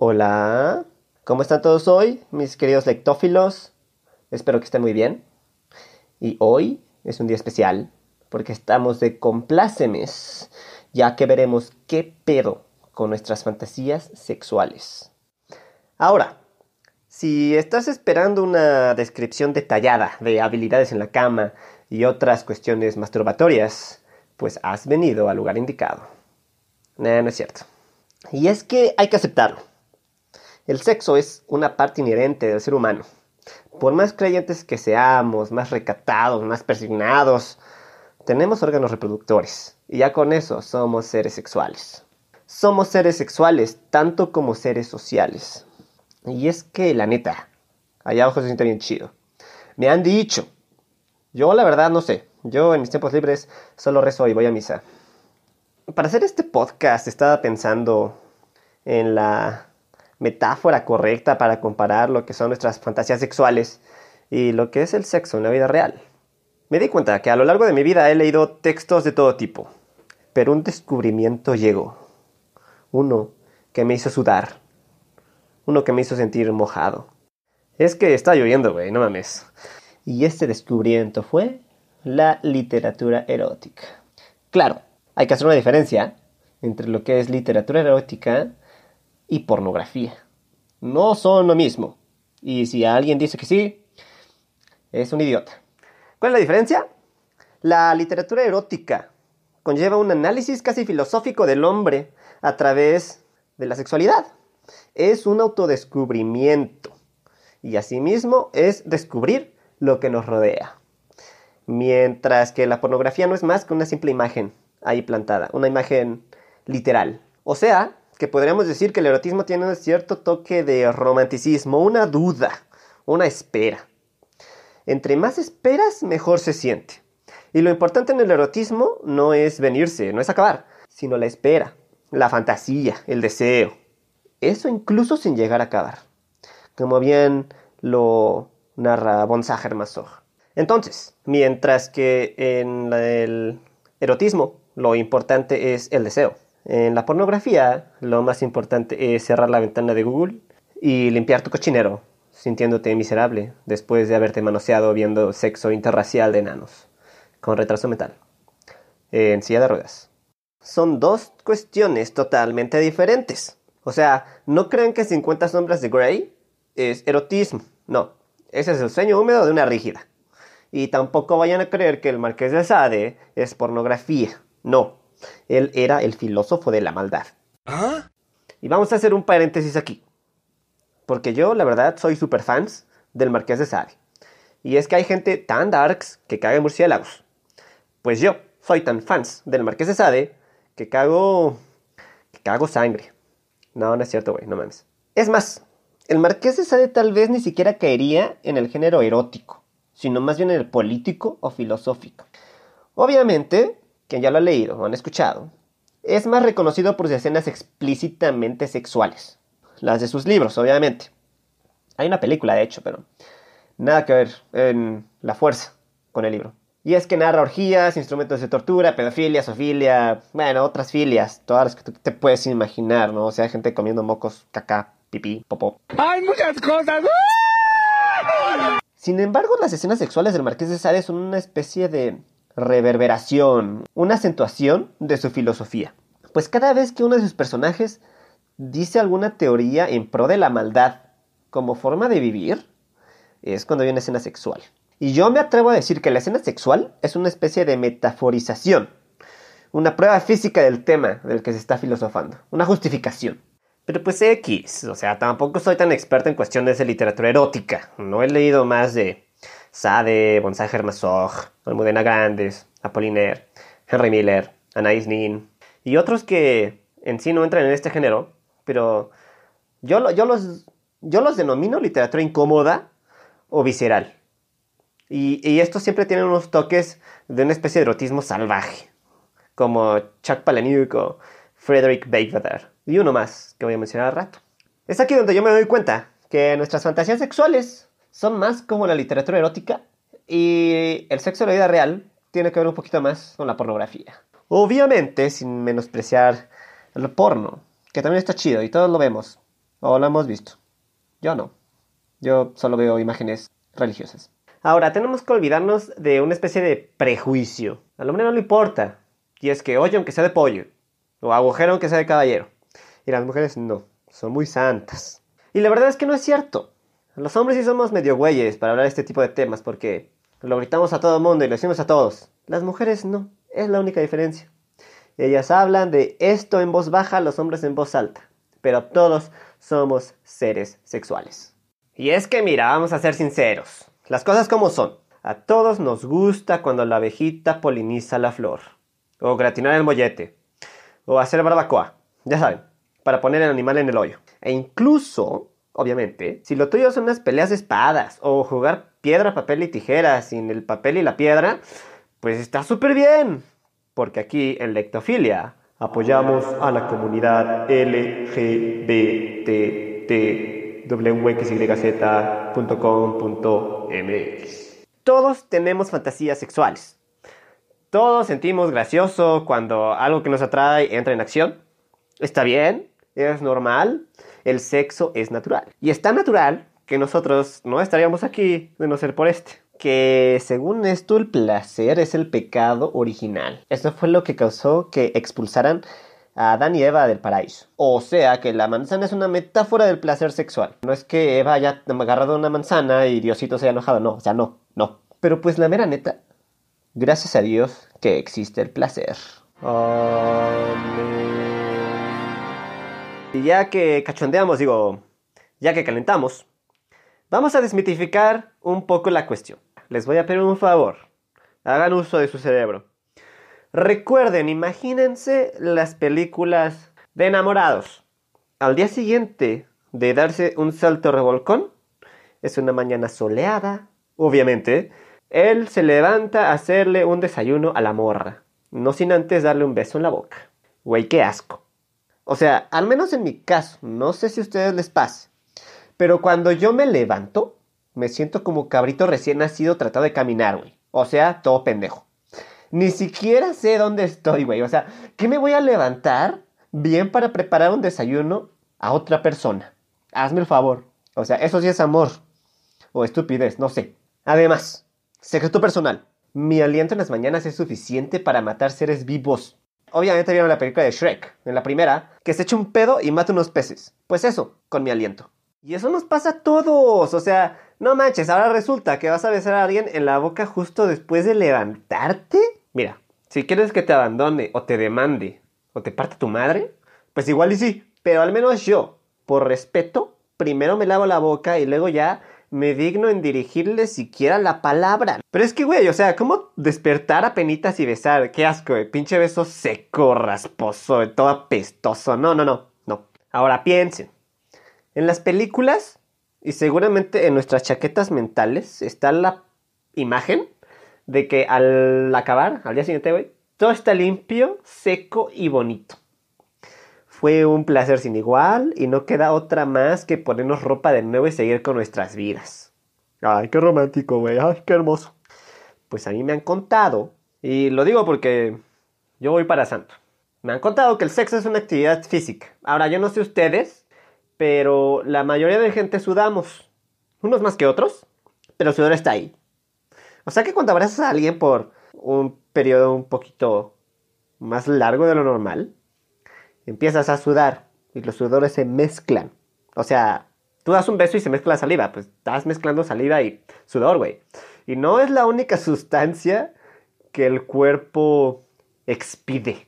Hola, ¿cómo están todos hoy, mis queridos lectófilos? Espero que estén muy bien. Y hoy es un día especial porque estamos de complácemes, ya que veremos qué pedo con nuestras fantasías sexuales. Ahora, si estás esperando una descripción detallada de habilidades en la cama y otras cuestiones masturbatorias, pues has venido al lugar indicado. no es cierto. Y es que hay que aceptarlo. El sexo es una parte inherente del ser humano. Por más creyentes que seamos, más recatados, más persignados, tenemos órganos reproductores. Y ya con eso somos seres sexuales. Somos seres sexuales tanto como seres sociales. Y es que la neta, allá abajo se siente bien chido. Me han dicho. Yo la verdad no sé. Yo en mis tiempos libres solo rezo y voy a misa. Para hacer este podcast estaba pensando en la metáfora correcta para comparar lo que son nuestras fantasías sexuales y lo que es el sexo en la vida real. Me di cuenta que a lo largo de mi vida he leído textos de todo tipo, pero un descubrimiento llegó. Uno que me hizo sudar. Uno que me hizo sentir mojado. Es que está lloviendo, güey, no mames. Y este descubrimiento fue la literatura erótica. Claro, hay que hacer una diferencia entre lo que es literatura erótica y pornografía. No son lo mismo. Y si alguien dice que sí, es un idiota. ¿Cuál es la diferencia? La literatura erótica conlleva un análisis casi filosófico del hombre a través de la sexualidad. Es un autodescubrimiento y asimismo es descubrir lo que nos rodea. Mientras que la pornografía no es más que una simple imagen ahí plantada, una imagen literal. O sea, que podríamos decir que el erotismo tiene un cierto toque de romanticismo, una duda, una espera. Entre más esperas, mejor se siente. Y lo importante en el erotismo no es venirse, no es acabar, sino la espera, la fantasía, el deseo. Eso incluso sin llegar a acabar. Como bien lo narra von Sacher-Masoch. Entonces, mientras que en el erotismo lo importante es el deseo, en la pornografía, lo más importante es cerrar la ventana de Google y limpiar tu cochinero, sintiéndote miserable después de haberte manoseado viendo sexo interracial de enanos, con retraso mental, en silla de ruedas. Son dos cuestiones totalmente diferentes. O sea, no crean que 50 sombras de Grey es erotismo. No, ese es el sueño húmedo de una rígida. Y tampoco vayan a creer que el Marqués de Sade es pornografía. No, él era el filósofo de la maldad. ¿Ah? Y vamos a hacer un paréntesis aquí. Porque yo, la verdad, soy super fans del Marqués de Sade. Y es que hay gente tan darks que caga murciélagos. Pues yo soy tan fans del Marqués de Sade que cago. que cago sangre. No, no es cierto, güey, no mames. Es más, el Marqués de Sade tal vez ni siquiera caería en el género erótico, sino más bien en el político o filosófico. Obviamente, quien ya lo ha leído o han escuchado, es más reconocido por sus escenas explícitamente sexuales. Las de sus libros, obviamente. Hay una película, de hecho, pero nada que ver en la fuerza con el libro. Y es que narra orgías, instrumentos de tortura, pedofilia, sofilia, bueno, otras filias, todas las que tú te puedes imaginar, ¿no? O sea, gente comiendo mocos, caca, pipí, popó. ¡Hay muchas cosas! Sin embargo, las escenas sexuales del Marqués de Sade son una especie de reverberación, una acentuación de su filosofía. Pues cada vez que uno de sus personajes dice alguna teoría en pro de la maldad como forma de vivir, es cuando hay una escena sexual. Y yo me atrevo a decir que la escena sexual es una especie de metaforización, una prueba física del tema del que se está filosofando, una justificación. Pero pues X, o sea, tampoco soy tan experto en cuestiones de literatura erótica. No he leído más de Sade, Bonsai Hermasoch, Almudena Grandes, Apollinaire, Henry Miller, Anais Nin y otros que en sí no entran en este género, pero yo, yo, los, yo los denomino literatura incómoda o visceral. Y, y estos siempre tienen unos toques de una especie de erotismo salvaje, como Chuck Palahniuk o Frederick Baker y uno más que voy a mencionar al rato. Es aquí donde yo me doy cuenta que nuestras fantasías sexuales son más como la literatura erótica y el sexo de la vida real tiene que ver un poquito más con la pornografía. Obviamente, sin menospreciar el porno, que también está chido y todos lo vemos. O lo hemos visto. Yo no. Yo solo veo imágenes religiosas. Ahora, tenemos que olvidarnos de una especie de prejuicio. Al hombre no le importa. Y es que oye aunque sea de pollo. O agujero aunque sea de caballero. Y las mujeres no. Son muy santas. Y la verdad es que no es cierto. Los hombres sí somos medio güeyes para hablar de este tipo de temas porque lo gritamos a todo mundo y lo decimos a todos. Las mujeres no. Es la única diferencia. Ellas hablan de esto en voz baja, los hombres en voz alta. Pero todos somos seres sexuales. Y es que mira, vamos a ser sinceros. Las cosas como son. A todos nos gusta cuando la abejita poliniza la flor. O gratinar el mollete. O hacer barbacoa. Ya saben, para poner el animal en el hoyo. E incluso, obviamente, si lo tuyo son unas peleas de espadas o jugar piedra, papel y tijera sin el papel y la piedra, pues está súper bien. Porque aquí en Lectofilia apoyamos a la comunidad LGBTTWXYZ.com.mx. Todos tenemos fantasías sexuales. Todos sentimos gracioso cuando algo que nos atrae entra en acción. Está bien, es normal, el sexo es natural. Y es tan natural que nosotros no estaríamos aquí de no ser por este. Que según esto el placer es el pecado original. Eso fue lo que causó que expulsaran a Adán y Eva del paraíso. O sea que la manzana es una metáfora del placer sexual. No es que Eva haya agarrado una manzana y Diosito se haya enojado, no, o sea, no, no. Pero pues la mera neta, gracias a Dios que existe el placer. Y ya que cachondeamos, digo, ya que calentamos, vamos a desmitificar un poco la cuestión. Les voy a pedir un favor. Hagan uso de su cerebro. Recuerden, imagínense las películas de enamorados. Al día siguiente de darse un salto revolcón, es una mañana soleada, obviamente, él se levanta a hacerle un desayuno a la morra, no sin antes darle un beso en la boca. Güey, qué asco. O sea, al menos en mi caso, no sé si a ustedes les pasa, pero cuando yo me levanto, me siento como cabrito recién nacido tratado de caminar, güey. O sea, todo pendejo. Ni siquiera sé dónde estoy, güey. O sea, ¿qué me voy a levantar bien para preparar un desayuno a otra persona? Hazme el favor. O sea, eso sí es amor. O estupidez, no sé. Además, secreto personal. Mi aliento en las mañanas es suficiente para matar seres vivos. Obviamente vieron la película de Shrek, en la primera, que se echa un pedo y mata unos peces. Pues eso, con mi aliento. Y eso nos pasa a todos. O sea, no manches, ahora resulta que vas a besar a alguien en la boca justo después de levantarte. Mira, si quieres que te abandone o te demande o te parte tu madre, pues igual y sí. Pero al menos yo, por respeto, primero me lavo la boca y luego ya me digno en dirigirle siquiera la palabra. Pero es que, güey, o sea, ¿cómo despertar a penitas y besar? Qué asco, güey. Pinche beso seco, rasposo, todo apestoso. No, no, no, no. Ahora piensen. En las películas y seguramente en nuestras chaquetas mentales está la imagen de que al acabar, al día siguiente, güey, todo está limpio, seco y bonito. Fue un placer sin igual y no queda otra más que ponernos ropa de nuevo y seguir con nuestras vidas. Ay, qué romántico, güey. Ay, qué hermoso. Pues a mí me han contado, y lo digo porque yo voy para santo. Me han contado que el sexo es una actividad física. Ahora, yo no sé ustedes, pero la mayoría de gente sudamos. Unos más que otros, pero el sudor está ahí. O sea que cuando abrazas a alguien por un periodo un poquito más largo de lo normal, empiezas a sudar y los sudores se mezclan. O sea, tú das un beso y se mezcla la saliva, pues estás mezclando saliva y sudor, güey. Y no es la única sustancia que el cuerpo expide.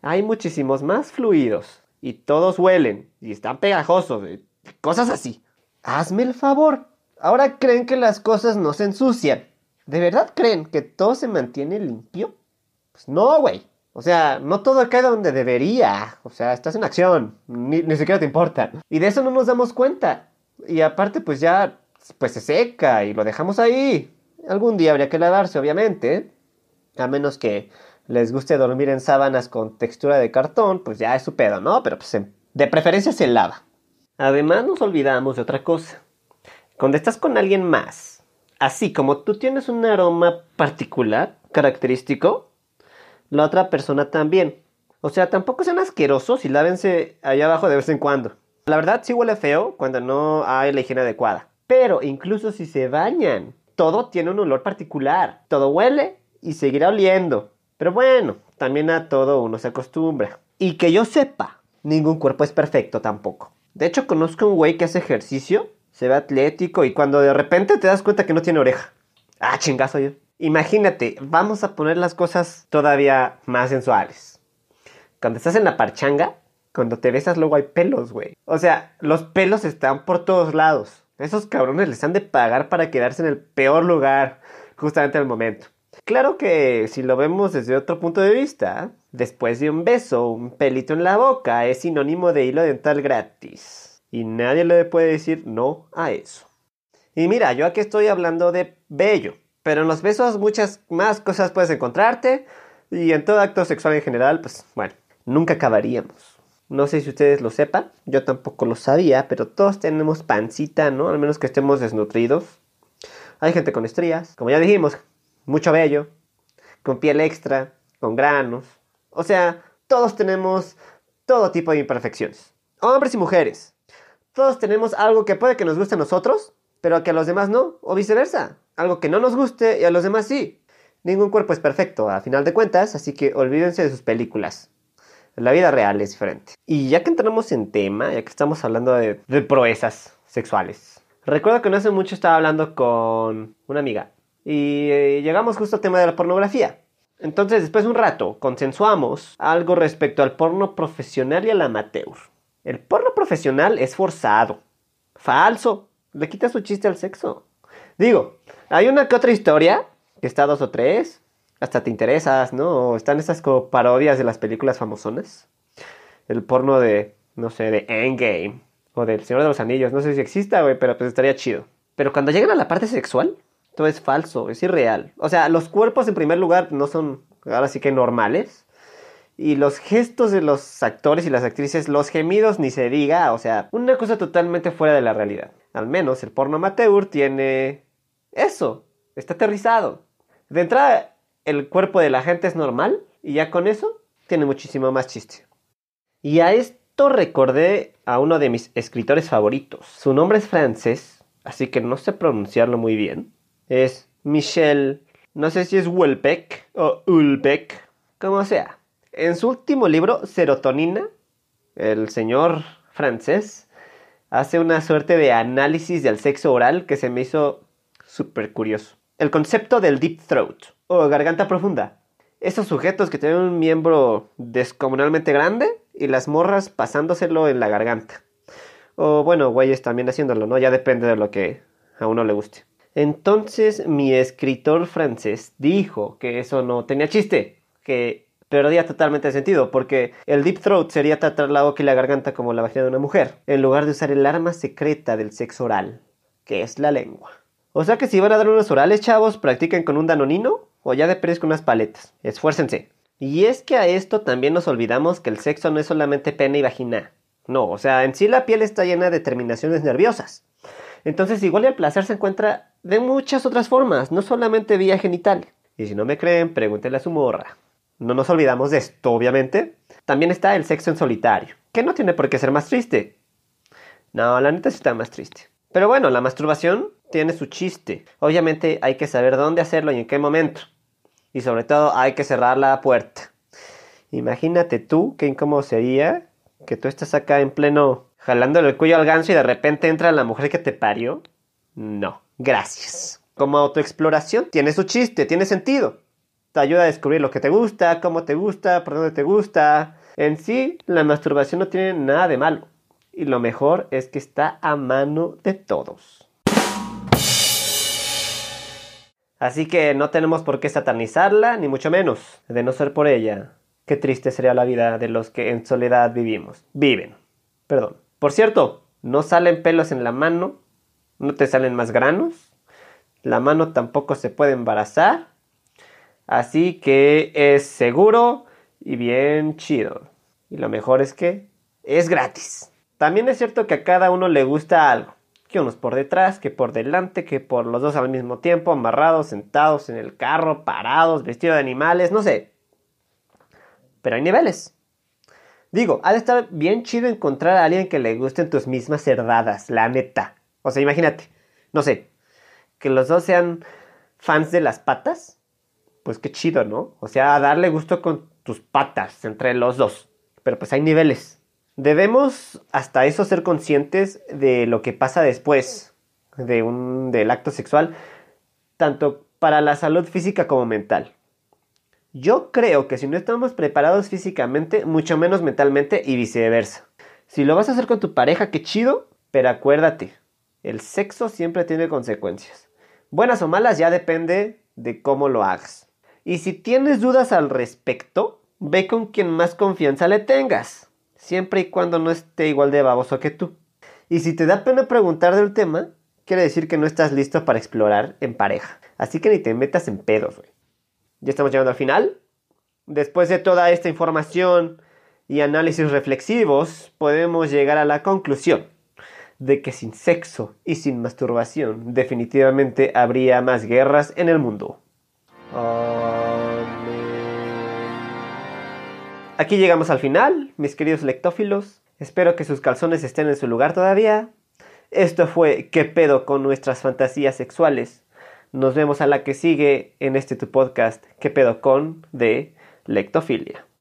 Hay muchísimos más fluidos y todos huelen y están pegajosos, y cosas así. Hazme el favor. Ahora creen que las cosas no se ensucian. ¿De verdad creen que todo se mantiene limpio? Pues no, güey. O sea, no todo cae donde debería. O sea, estás en acción. Ni, siquiera te importa. Y de eso no nos damos cuenta. Y aparte, pues ya, pues se seca y lo dejamos ahí. Algún día habría que lavarse, obviamente. A menos que les guste dormir en sábanas con textura de cartón, pues ya es su pedo, ¿no? Pero pues de preferencia se lava. Además nos olvidamos de otra cosa. Cuando estás con alguien más, así como tú tienes un aroma particular, característico, la otra persona también. O sea, tampoco sean asquerosos y lávense allá abajo de vez en cuando. La verdad sí huele feo cuando no hay la higiene adecuada. Pero incluso si se bañan, todo tiene un olor particular. Todo huele y seguirá oliendo. Pero bueno, también a todo uno se acostumbra. Y que yo sepa, ningún cuerpo es perfecto tampoco. De hecho, conozco un güey que hace ejercicio, se ve atlético y cuando de repente te das cuenta que no tiene oreja. Ah, chingazo yo. Imagínate, vamos a poner las cosas todavía más sensuales. Cuando estás en la parchanga, cuando te besas luego hay pelos, güey. O sea, los pelos están por todos lados. Esos cabrones les han de pagar para quedarse en el peor lugar justamente al momento. Claro que si lo vemos desde otro punto de vista, después de un beso, un pelito en la boca es sinónimo de hilo dental gratis. Y nadie le puede decir no a eso. Y mira, yo aquí estoy hablando de bello, pero en los besos muchas más cosas puedes encontrarte y en todo acto sexual en general, pues bueno, nunca acabaríamos. No sé si ustedes lo sepan, yo tampoco lo sabía, pero todos tenemos pancita, ¿no? Al menos que estemos desnutridos. Hay gente con estrías, como ya dijimos, mucho vello, con piel extra, con granos. O sea, todos tenemos todo tipo de imperfecciones. Hombres y mujeres. Todos tenemos algo que puede que nos guste a nosotros, pero que a los demás no, o viceversa. Algo que no nos guste y a los demás sí. Ningún cuerpo es perfecto, a final de cuentas, así que olvídense de sus películas. La vida real es diferente. Y ya que entramos en tema, ya que estamos hablando de, proezas sexuales, recuerdo que no hace mucho estaba hablando con una amiga y eh, llegamos justo al tema de la pornografía. Entonces, después de un rato, consensuamos algo respecto al porno profesional y al amateur. El porno profesional es forzado, falso, le quita su chiste al sexo. Digo, hay una que otra historia, que está dos o tres, hasta te interesas, ¿no? están esas como parodias de las películas famosonas. El porno de, no sé, de Endgame, o del Señor de los Anillos, no sé si exista, güey, pero pues estaría chido. Pero cuando llegan a la parte sexual, todo es falso, es irreal. O sea, los cuerpos en primer lugar no son ahora sí que normales. Y los gestos de los actores y las actrices, los gemidos ni se diga, o sea, una cosa totalmente fuera de la realidad. Al menos el porno amateur tiene eso, está aterrizado. De entrada, el cuerpo de la gente es normal y ya con eso tiene muchísimo más chiste. Y a esto recordé a uno de mis escritores favoritos. Su nombre es francés, así que no sé pronunciarlo muy bien es Michel, no sé si es Welbeck o Ulbeck, como sea. En su último libro, Serotonina, el señor francés hace una suerte de análisis del sexo oral que se me hizo súper curioso. El concepto del deep throat o garganta profunda. Esos sujetos que tienen un miembro descomunalmente grande y las morras pasándoselo en la garganta. O bueno, güeyes también haciéndolo, ¿no? Ya depende de lo que a uno le guste. Entonces mi escritor francés dijo que eso no tenía chiste, que perdía totalmente sentido, porque el deep throat sería tratar la boca y la garganta como la vagina de una mujer, en lugar de usar el arma secreta del sexo oral, que es la lengua. O sea que si van a dar unos orales, chavos, practiquen con un danonino o ya de perez con unas paletas. Esfuércense. Y es que a esto también nos olvidamos que el sexo no es solamente pene y vagina. No, o sea, en sí la piel está llena de terminaciones nerviosas. Entonces, igual el placer se encuentra de muchas otras formas, no solamente vía genital. Y si no me creen, pregúntenle a su morra. No nos olvidamos de esto, obviamente. También está el sexo en solitario, que no tiene por qué ser más triste. No, la neta sí está más triste. Pero bueno, la masturbación tiene su chiste. Obviamente hay que saber dónde hacerlo y en qué momento. Y sobre todo hay que cerrar la puerta. Imagínate tú qué incómodo sería que tú estás acá en pleno jalándole el cuello al ganso y de repente entra la mujer que te parió. No, gracias. Como autoexploración tiene su chiste, tiene sentido. Te ayuda a descubrir lo que te gusta, cómo te gusta, por dónde te gusta. En sí, la masturbación no tiene nada de malo. Y lo mejor es que está a mano de todos. Así que no tenemos por qué satanizarla, ni mucho menos, de no ser por ella. Qué triste sería la vida de los que en soledad vivimos. Viven. Perdón. Por cierto, no salen pelos en la mano, no te salen más granos, la mano tampoco se puede embarazar, así que es seguro y bien chido. Y lo mejor es que es gratis. También es cierto que a cada uno le gusta algo. Que unos por detrás, que por delante, que por los dos al mismo tiempo, amarrados, sentados en el carro, parados, vestidos de animales, no sé. Pero hay niveles. Digo, ha de estar bien chido encontrar a alguien que le gusten tus mismas cerdadas, la neta. O sea, imagínate, no sé, que los dos sean fans de las patas. Pues qué chido, ¿no? O sea, darle gusto con tus patas entre los dos. Pero pues hay niveles. Debemos hasta eso ser conscientes de lo que pasa después de un, del acto sexual, tanto para la salud física como mental. Yo creo que si no estamos preparados físicamente, mucho menos mentalmente y viceversa. Si lo vas a hacer con tu pareja, qué chido, pero acuérdate, el sexo siempre tiene consecuencias. Buenas o malas ya depende de cómo lo hagas. Y si tienes dudas al respecto, ve con quien más confianza le tengas, siempre y cuando no esté igual de baboso que tú. Y si te da pena preguntar del tema, quiere decir que no estás listo para explorar en pareja. Así que ni te metas en pedos, güey. Ya estamos llegando al final. Después de toda esta información y análisis reflexivos, podemos llegar a la conclusión de que sin sexo y sin masturbación definitivamente habría más guerras en el mundo. Aquí llegamos al final, mis queridos lectófilos. Espero que sus calzones estén en su lugar todavía. Esto fue ¿Qué pedo con nuestras fantasías sexuales? Nos vemos a la que sigue en este tu podcast, ¿Qué pedo con? de Lectofilia.